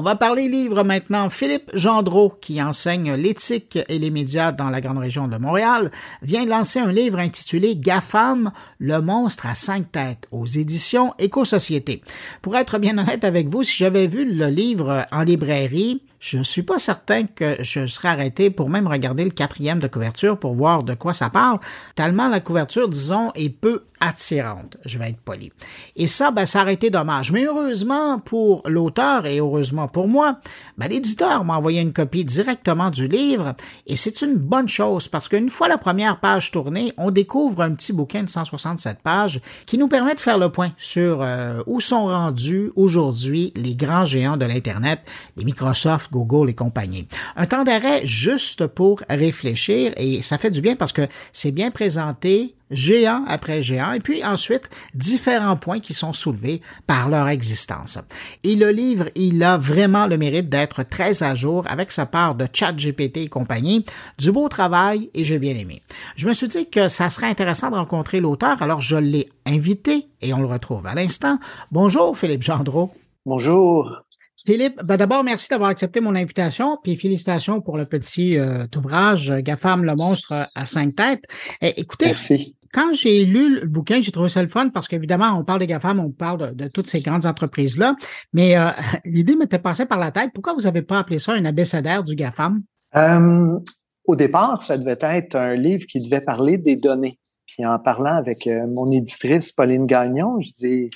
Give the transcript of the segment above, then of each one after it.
On va parler livre maintenant. Philippe Gendreau, qui enseigne l'éthique et les médias dans la grande région de Montréal, vient de lancer un livre intitulé GAFAM, le monstre à cinq têtes, aux éditions Éco-Société. Pour être bien honnête avec vous, si j'avais vu le livre en librairie, je ne suis pas certain que je serais arrêté pour même regarder le quatrième de couverture pour voir de quoi ça parle, tellement la couverture, disons, est peu attirante, je vais être poli. Et ça, ben, ça aurait été dommage. Mais heureusement pour l'auteur et heureusement pour moi, ben, l'éditeur m'a envoyé une copie directement du livre et c'est une bonne chose parce qu'une fois la première page tournée, on découvre un petit bouquin de 167 pages qui nous permet de faire le point sur euh, où sont rendus aujourd'hui les grands géants de l'Internet, les Microsoft, Google et compagnie. Un temps d'arrêt juste pour réfléchir et ça fait du bien parce que c'est bien présenté, géant après géant, et puis ensuite différents points qui sont soulevés par leur existence. Et le livre, il a vraiment le mérite d'être très à jour avec sa part de chat GPT et compagnie, du beau travail et j'ai bien aimé. Je me suis dit que ça serait intéressant de rencontrer l'auteur, alors je l'ai invité et on le retrouve à l'instant. Bonjour Philippe Gendreau. Bonjour. Philippe, ben d'abord, merci d'avoir accepté mon invitation, puis félicitations pour le petit euh, ouvrage GAFAM, le monstre à cinq têtes. Eh, écoutez, merci quand j'ai lu le bouquin, j'ai trouvé ça le fun parce qu'évidemment, on parle des GAFAM, on parle de, toutes ces grandes entreprises-là, mais euh, l'idée m'était passée par la tête. Pourquoi vous n'avez pas appelé ça un abécédaire du GAFAM? Euh, au départ, ça devait être un livre qui devait parler des données. Puis en parlant avec euh, mon éditrice Pauline Gagnon, je dis,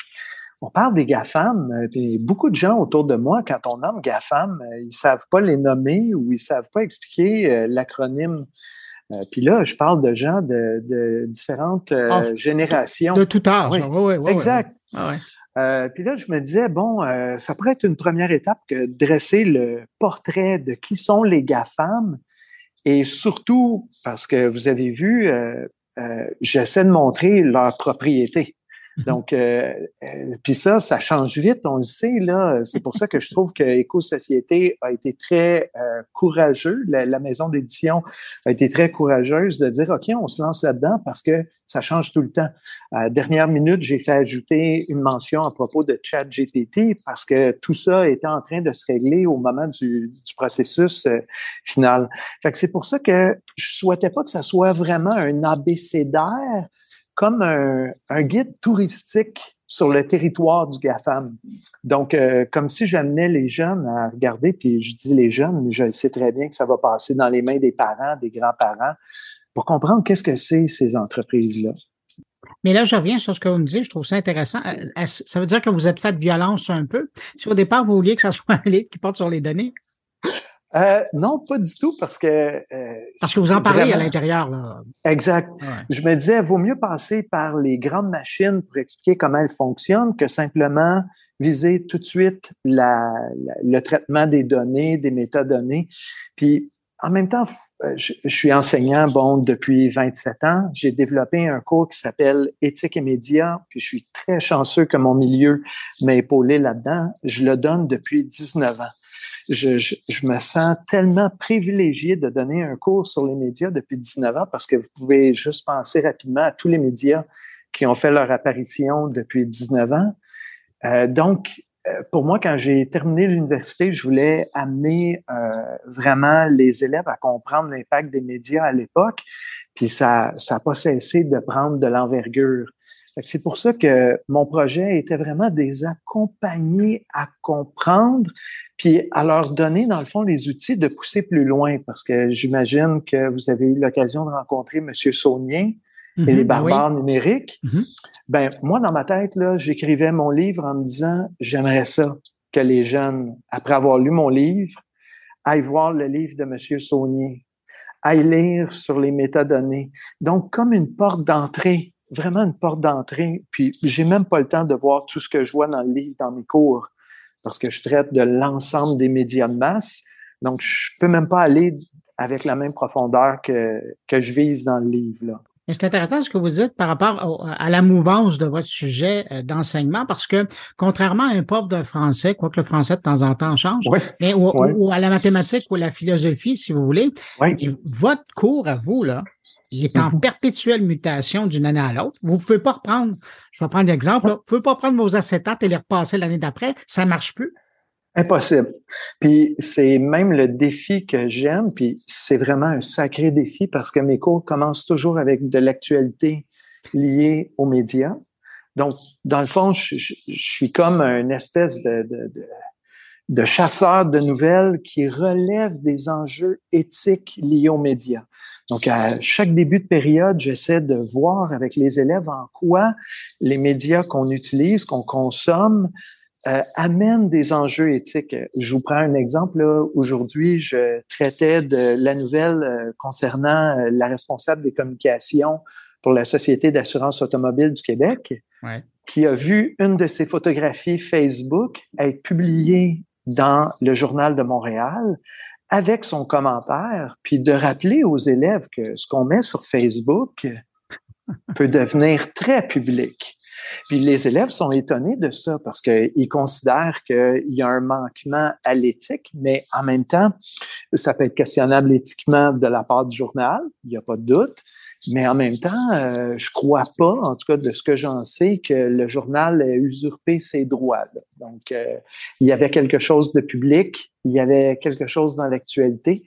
on parle des GAFAM, puis beaucoup de gens autour de moi, quand on nomme GAFAM, ils savent pas les nommer ou ils savent pas expliquer l'acronyme euh, puis là, je parle de gens de, différentes euh, ah, générations. De tout âge. Oui, oui, oui, exact. Euh, puis là, je me disais, bon, ça pourrait être une première étape que dresser le portrait de qui sont les GAFAM et surtout, parce que vous avez vu, j'essaie de montrer leur propriété. Donc, euh, euh, puis ça, ça change vite, on le sait, là. C'est pour ça que je trouve que Éco-Société a été très euh, courageux, la, maison d'édition a été très courageuse de dire, OK, on se lance là-dedans parce que ça change tout le temps. À dernière minute, j'ai fait ajouter une mention à propos de ChatGPT parce que tout ça était en train de se régler au moment du, processus final. Fait que c'est pour ça que je souhaitais pas que ça soit vraiment un abécédaire, comme un, guide touristique sur le territoire du GAFAM. Donc, euh, comme si j'amenais les jeunes à regarder, puis je dis les jeunes, mais je sais très bien que ça va passer dans les mains des parents, des grands-parents, pour comprendre qu'est-ce que c'est ces entreprises-là. Mais là, je reviens sur ce que vous me dites, je trouve ça intéressant. Euh, ça veut dire que vous êtes fait de violence un peu? Si au départ, vous vouliez que ça soit un livre qui porte sur les données, euh, non, pas du tout, parce que... Euh, parce que vous en parlez à l'intérieur, là. Exact. Je me disais, vaut mieux passer par les grandes machines pour expliquer comment elles fonctionnent que simplement viser tout de suite la, le traitement des données, des métadonnées. Puis, en même temps, euh, je, je suis enseignant, bon, depuis 27 ans. J'ai développé un cours qui s'appelle Éthique et médias, puis je suis très chanceux que mon milieu m'a épaulé là-dedans. Je le donne depuis 19 ans je, je, me sens tellement privilégié de donner un cours sur les médias depuis 19 ans parce que vous pouvez juste penser rapidement à tous les médias qui ont fait leur apparition depuis 19 ans. Euh, donc, euh, pour moi, quand j'ai terminé l'université, je voulais amener euh, vraiment les élèves à comprendre l'impact des médias à l'époque, puis ça n'a pas cessé de prendre de l'envergure. C'est pour ça que mon projet était vraiment de les accompagner à comprendre, puis à leur donner, dans le fond, les outils de pousser plus loin, parce que j'imagine que vous avez eu l'occasion de rencontrer M. Saunier et les ben barbares numériques. Mm-hmm. Ben, moi, dans ma tête, là, j'écrivais mon livre en me disant, j'aimerais ça que les jeunes, après avoir lu mon livre, aillent voir le livre de M. Saunier, aillent lire sur les métadonnées. Donc, comme une porte d'entrée vraiment une porte d'entrée. Puis j'ai même pas le temps de voir tout ce que je vois dans le livre, dans mes cours, parce que je traite de l'ensemble des médias de masse. Donc, je peux même pas aller avec la même profondeur que, que je vise dans le livre. Là. C'est intéressant ce que vous dites par rapport à la mouvance de votre sujet euh, d'enseignement, parce que contrairement à un prof de français, quoique le français de temps en temps change, mais, ou, à la mathématique ou à la philosophie, si vous voulez, votre cours à vous, là, il est en mhm. perpétuelle mutation d'une année à l'autre. Vous ne pouvez pas reprendre, je vais prendre l'exemple, vous ne pouvez pas prendre vos acétates et les repasser l'année d'après, ça ne marche plus. Impossible. Puis c'est même le défi que j'aime, puis c'est vraiment un sacré défi parce que mes cours commencent toujours avec de l'actualité liée aux médias. Donc, dans le fond, je, suis comme une espèce de, de nouvelles qui relève des enjeux éthiques liés aux médias. Donc, à chaque début de période, j'essaie de voir avec les élèves en quoi les médias qu'on utilise, qu'on consomme, euh, amènent des enjeux éthiques. Je vous prends un exemple. Aujourd'hui, je traitais de la nouvelle euh, concernant euh, la responsable des communications pour la Société d'assurance automobile du Québec, qui a vu une de ses photographies Facebook être publiée dans le Journal de Montréal avec son commentaire, puis de rappeler aux élèves que ce qu'on met sur Facebook peut devenir très public. Puis les élèves sont étonnés de ça parce qu'ils considèrent qu'il y a un manquement à l'éthique, mais en même temps, ça peut être questionnable éthiquement de la part du journal, il n'y a pas de doute. Mais en même temps, euh, je crois pas, en tout cas de ce que j'en sais, que le journal ait usurpé ses droits. Donc, euh, il y avait quelque chose de public, il y avait quelque chose dans l'actualité,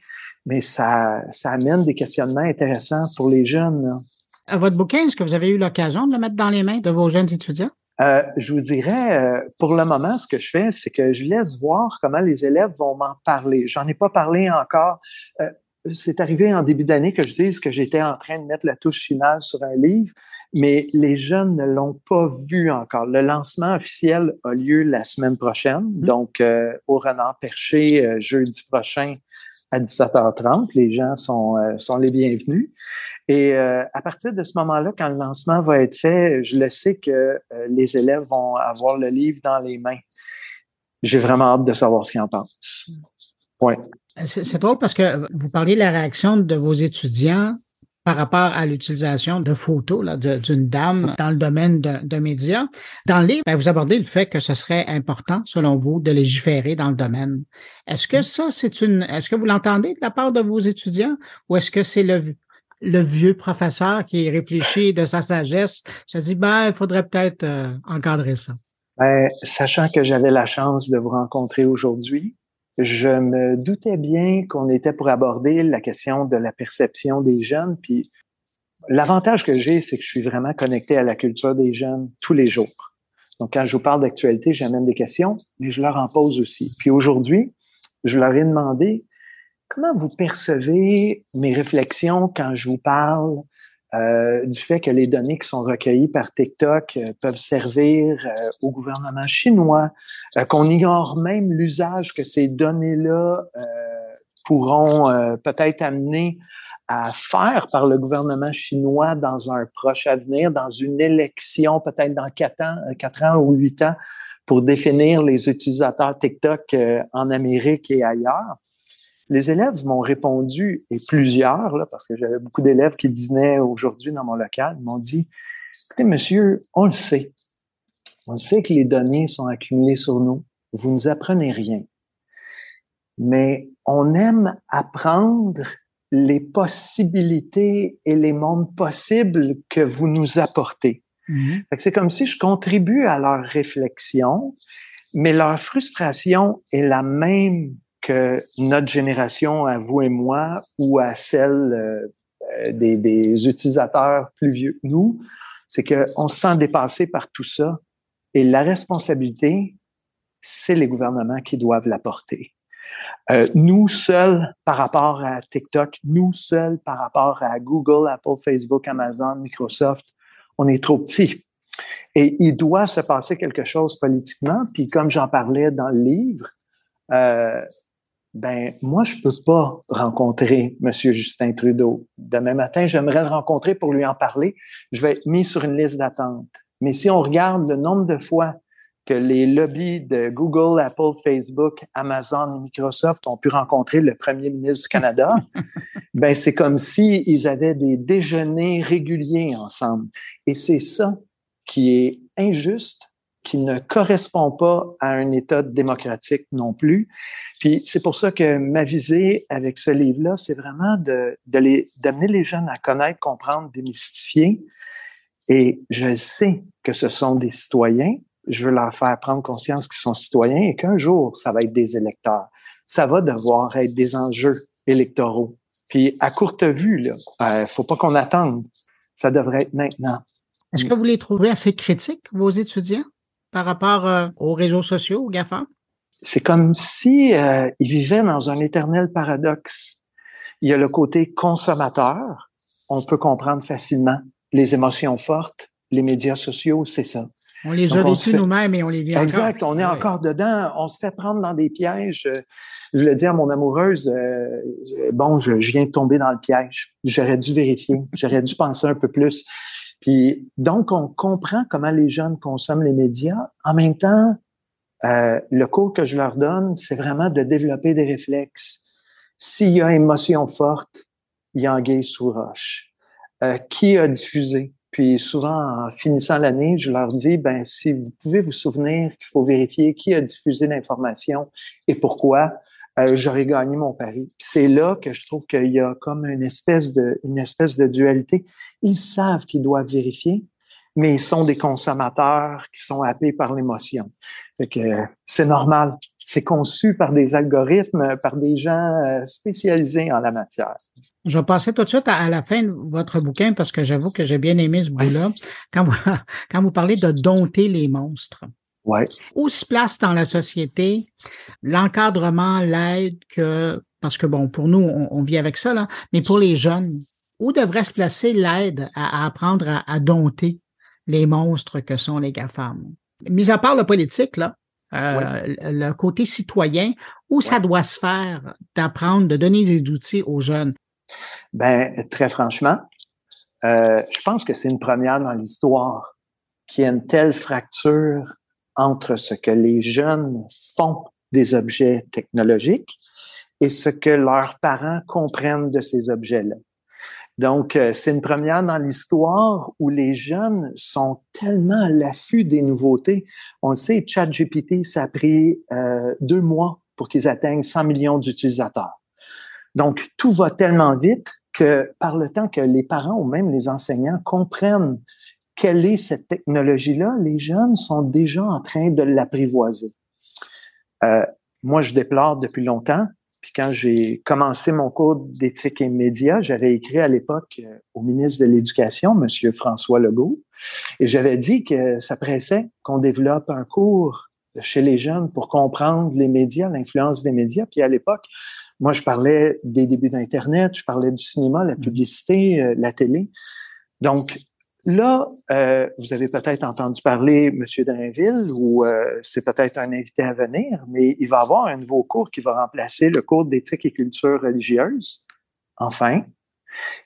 mais ça, ça amène des questionnements intéressants pour les jeunes. À votre bouquin, est-ce que vous avez eu l'occasion de le mettre dans les mains de vos jeunes étudiants? Euh, je vous dirais, euh, pour le moment, ce que je fais, c'est que je laisse voir comment les élèves vont m'en parler. J'en ai pas parlé encore. Euh, c'est arrivé en début d'année que je dise que j'étais en train de mettre la touche finale sur un livre, mais les jeunes ne l'ont pas vu encore. Le lancement officiel a lieu la semaine prochaine, mmh. donc euh, au Renard Perché, euh, jeudi prochain à 17h30. Les gens sont, euh, sont les bienvenus. Et à partir de ce moment-là, quand le lancement va être fait, je le sais que les élèves vont avoir le livre dans les mains. J'ai vraiment hâte de savoir ce qu'ils en pensent. Ouais. C'est drôle parce que vous parliez de la réaction de vos étudiants par rapport à l'utilisation de photos d'une dame dans le domaine de, médias. Dans le livre, ben, vous abordez le fait que ce serait important, selon vous, de légiférer dans le domaine. Est-ce que ça, c'est une, est-ce que vous l'entendez de la part de vos étudiants ou est-ce que c'est le, le vieux professeur qui réfléchit de sa sagesse, se dit, ben, il faudrait peut-être euh, encadrer ça? Ben, sachant que j'avais la chance de vous rencontrer aujourd'hui, je me doutais bien qu'on était pour aborder la question de la perception des jeunes. Puis l'avantage que j'ai, c'est que je suis vraiment connecté à la culture des jeunes tous les jours. Donc, quand je vous parle d'actualité, j'amène des questions, mais je leur en pose aussi. Puis aujourd'hui, je leur ai demandé comment vous percevez mes réflexions quand je vous parle euh, du fait que les données qui sont recueillies par TikTok euh, peuvent servir euh, au gouvernement chinois, qu'on ignore même l'usage que ces données-là pourront peut-être amener à faire par le gouvernement chinois dans un proche avenir, dans une élection peut-être dans quatre ans, quatre ans ou huit ans, pour définir les utilisateurs TikTok en Amérique et ailleurs. Les élèves m'ont répondu, et plusieurs, là, parce que j'avais beaucoup d'élèves qui dînaient aujourd'hui dans mon local, m'ont dit, écoutez, monsieur, on le sait. On sait que les données sont accumulées sur nous. Vous nous apprenez rien. Mais on aime apprendre les possibilités et les mondes possibles que vous nous apportez. Mm-hmm. C'est comme si je contribue à leur réflexion, mais leur frustration est la même que notre génération, à vous et moi, ou à celle euh, euh, des, utilisateurs plus vieux que nous, c'est qu'on se sent dépassé par tout ça. Et la responsabilité, c'est les gouvernements qui doivent la porter. Euh, nous seuls par rapport à TikTok, nous seuls par rapport à Google, Apple, Facebook, Amazon, Microsoft, on est trop petits. Et il doit se passer quelque chose politiquement. Puis comme j'en parlais dans le livre, ben moi je peux pas rencontrer Monsieur Justin Trudeau. Demain matin, j'aimerais le rencontrer pour lui en parler. Je vais être mis sur une liste d'attente. Mais si on regarde le nombre de fois que les lobbies de Google, Apple, Facebook, Amazon et Microsoft ont pu rencontrer le premier ministre du Canada, ben c'est comme si ils avaient des déjeuners réguliers ensemble. Et c'est ça qui est injuste qui ne correspond pas à un État démocratique non plus. Puis c'est pour ça que ma visée avec ce livre-là, c'est vraiment de, d'amener les jeunes à connaître, comprendre, démystifier. Et je sais que ce sont des citoyens, je veux leur faire prendre conscience qu'ils sont citoyens et qu'un jour, ça va être des électeurs. Ça va devoir être des enjeux électoraux. Puis à courte vue, là, euh, faut pas qu'on attende. Ça devrait être maintenant. Est-ce que vous les trouvez assez critiques, vos étudiants, par rapport euh, aux réseaux sociaux, aux GAFA? C'est comme si euh, ils vivaient dans un éternel paradoxe. Il y a le côté consommateur, on peut comprendre facilement les émotions fortes, les médias sociaux, c'est ça. On les a vécus nous-mêmes et on les vit encore. Exact, on est encore dedans. On se fait prendre dans des pièges. Je le dis à mon amoureuse, euh, bon, je, viens de tomber dans le piège. J'aurais dû vérifier. J'aurais dû penser un peu plus. Puis donc, on comprend comment les jeunes consomment les médias. En même temps, euh, le cours que je leur donne, c'est vraiment de développer des réflexes. S'il y a émotion forte, il y a anguille sous roche. Euh, qui a diffusé? Puis souvent, en finissant l'année, je leur dis, ben, si vous pouvez vous souvenir qu'il faut vérifier qui a diffusé l'information et pourquoi, euh, j'aurais gagné mon pari. C'est là que je trouve qu'il y a comme une espèce de, une espèce de dualité. Ils savent qu'ils doivent vérifier, mais ils sont des consommateurs qui sont happés par l'émotion. c'est normal. C'est conçu par des algorithmes, par des gens euh, spécialisés en la matière. Je vais passer tout de suite à, la fin de votre bouquin parce que j'avoue que j'ai bien aimé ce bout-là. Quand vous, quand vous parlez de dompter les monstres. Ouais. Où se place dans la société l'encadrement, l'aide que, parce que bon, pour nous, on, vit avec ça, là, mais pour les jeunes, où devrait se placer l'aide à, apprendre à, dompter les monstres que sont les GAFAM? Mis à part le politique, là, euh, le côté citoyen, où ça doit se faire d'apprendre, de donner des outils aux jeunes? Ben, très franchement, euh, je pense que c'est une première dans l'histoire qu'il y ait une telle fracture entre ce que les jeunes font des objets technologiques et ce que leurs parents comprennent de ces objets-là. Donc, euh, c'est une première dans l'histoire où les jeunes sont tellement à l'affût des nouveautés. On sait, ChatGPT, ça a pris euh, deux mois pour qu'ils atteignent 100 millions d'utilisateurs. Donc, tout va tellement vite que par le temps que les parents ou même les enseignants comprennent quelle est cette technologie-là, les jeunes sont déjà en train de l'apprivoiser. Euh, moi, je déplore depuis longtemps. Puis quand j'ai commencé mon cours d'éthique et médias, j'avais écrit à l'époque euh, au ministre de l'Éducation, M. François Legault, et j'avais dit que ça pressait qu'on développe un cours chez les jeunes pour comprendre les médias, l'influence des médias. Puis à l'époque, moi, je parlais des débuts d'Internet, je parlais du cinéma, la publicité, euh, la télé. Donc, Là, euh, vous avez peut-être entendu parler M. Drainville ou euh, c'est peut-être un invité à venir, mais il va avoir un nouveau cours qui va remplacer le cours d'éthique et culture religieuse, enfin,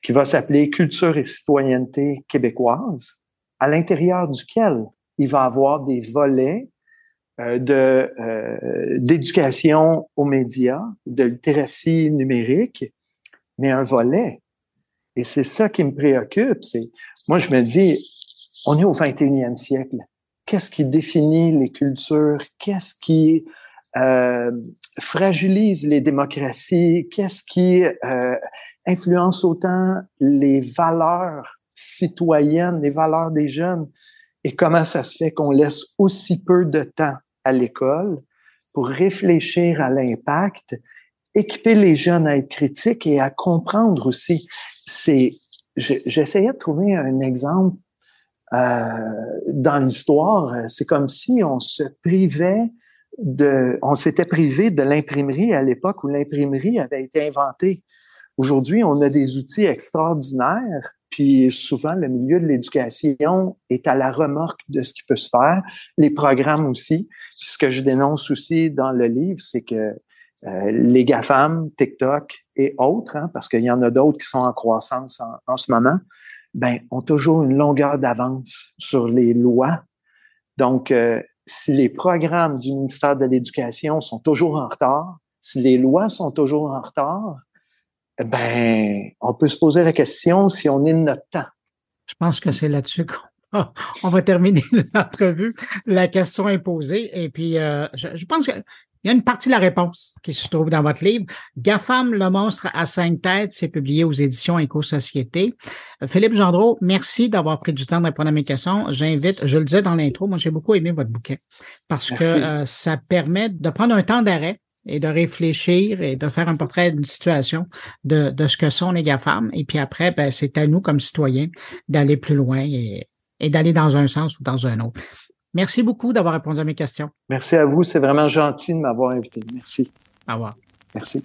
qui va s'appeler Culture et citoyenneté québécoise, à l'intérieur duquel il va avoir des volets euh, de d'éducation aux médias, de littératie numérique, mais un volet. Et c'est ça qui me préoccupe, c'est moi, je me dis, on est au 21e siècle. Qu'est-ce qui définit les cultures? Qu'est-ce qui euh, fragilise les démocraties? Qu'est-ce qui euh, influence autant les valeurs citoyennes, les valeurs des jeunes? Et comment ça se fait qu'on laisse aussi peu de temps à l'école pour réfléchir à l'impact, équiper les jeunes à être critiques et à comprendre aussi. C'est j'essayais de trouver un exemple euh, dans l'histoire. C'est comme si on se privait de, on s'était privé de l'imprimerie à l'époque où l'imprimerie avait été inventée. Aujourd'hui, on a des outils extraordinaires, puis souvent le milieu de l'éducation est à la remorque de ce qui peut se faire, les programmes aussi. ce que je dénonce aussi dans le livre, c'est que euh, les GAFAM, TikTok et autres, hein, parce qu'il y en a d'autres qui sont en croissance en, ce moment, ben, ont toujours une longueur d'avance sur les lois. Donc, euh, si les programmes du ministère de l'Éducation sont toujours en retard, si les lois sont toujours en retard, ben, on peut se poser la question si on est de notre temps. Je pense que c'est là-dessus qu'on on va terminer l'entrevue. La question est posée. Et puis, euh, je, pense que Il y a une partie de la réponse qui se trouve dans votre livre. GAFAM, le monstre à cinq têtes, c'est publié aux éditions Éco-Société. Philippe Gendreau, merci d'avoir pris du temps de répondre à mes questions. J'invite, je le disais dans l'intro, moi j'ai beaucoup aimé votre bouquin parce que euh, ça permet de prendre un temps d'arrêt et de réfléchir et de faire un portrait d'une situation de, de ce que sont les GAFAM. Et puis après, ben, c'est à nous comme citoyens d'aller plus loin et, et d'aller dans un sens ou dans un autre. Merci beaucoup d'avoir répondu à mes questions. Merci à vous. C'est vraiment gentil de m'avoir invité. Merci. Au revoir. Merci.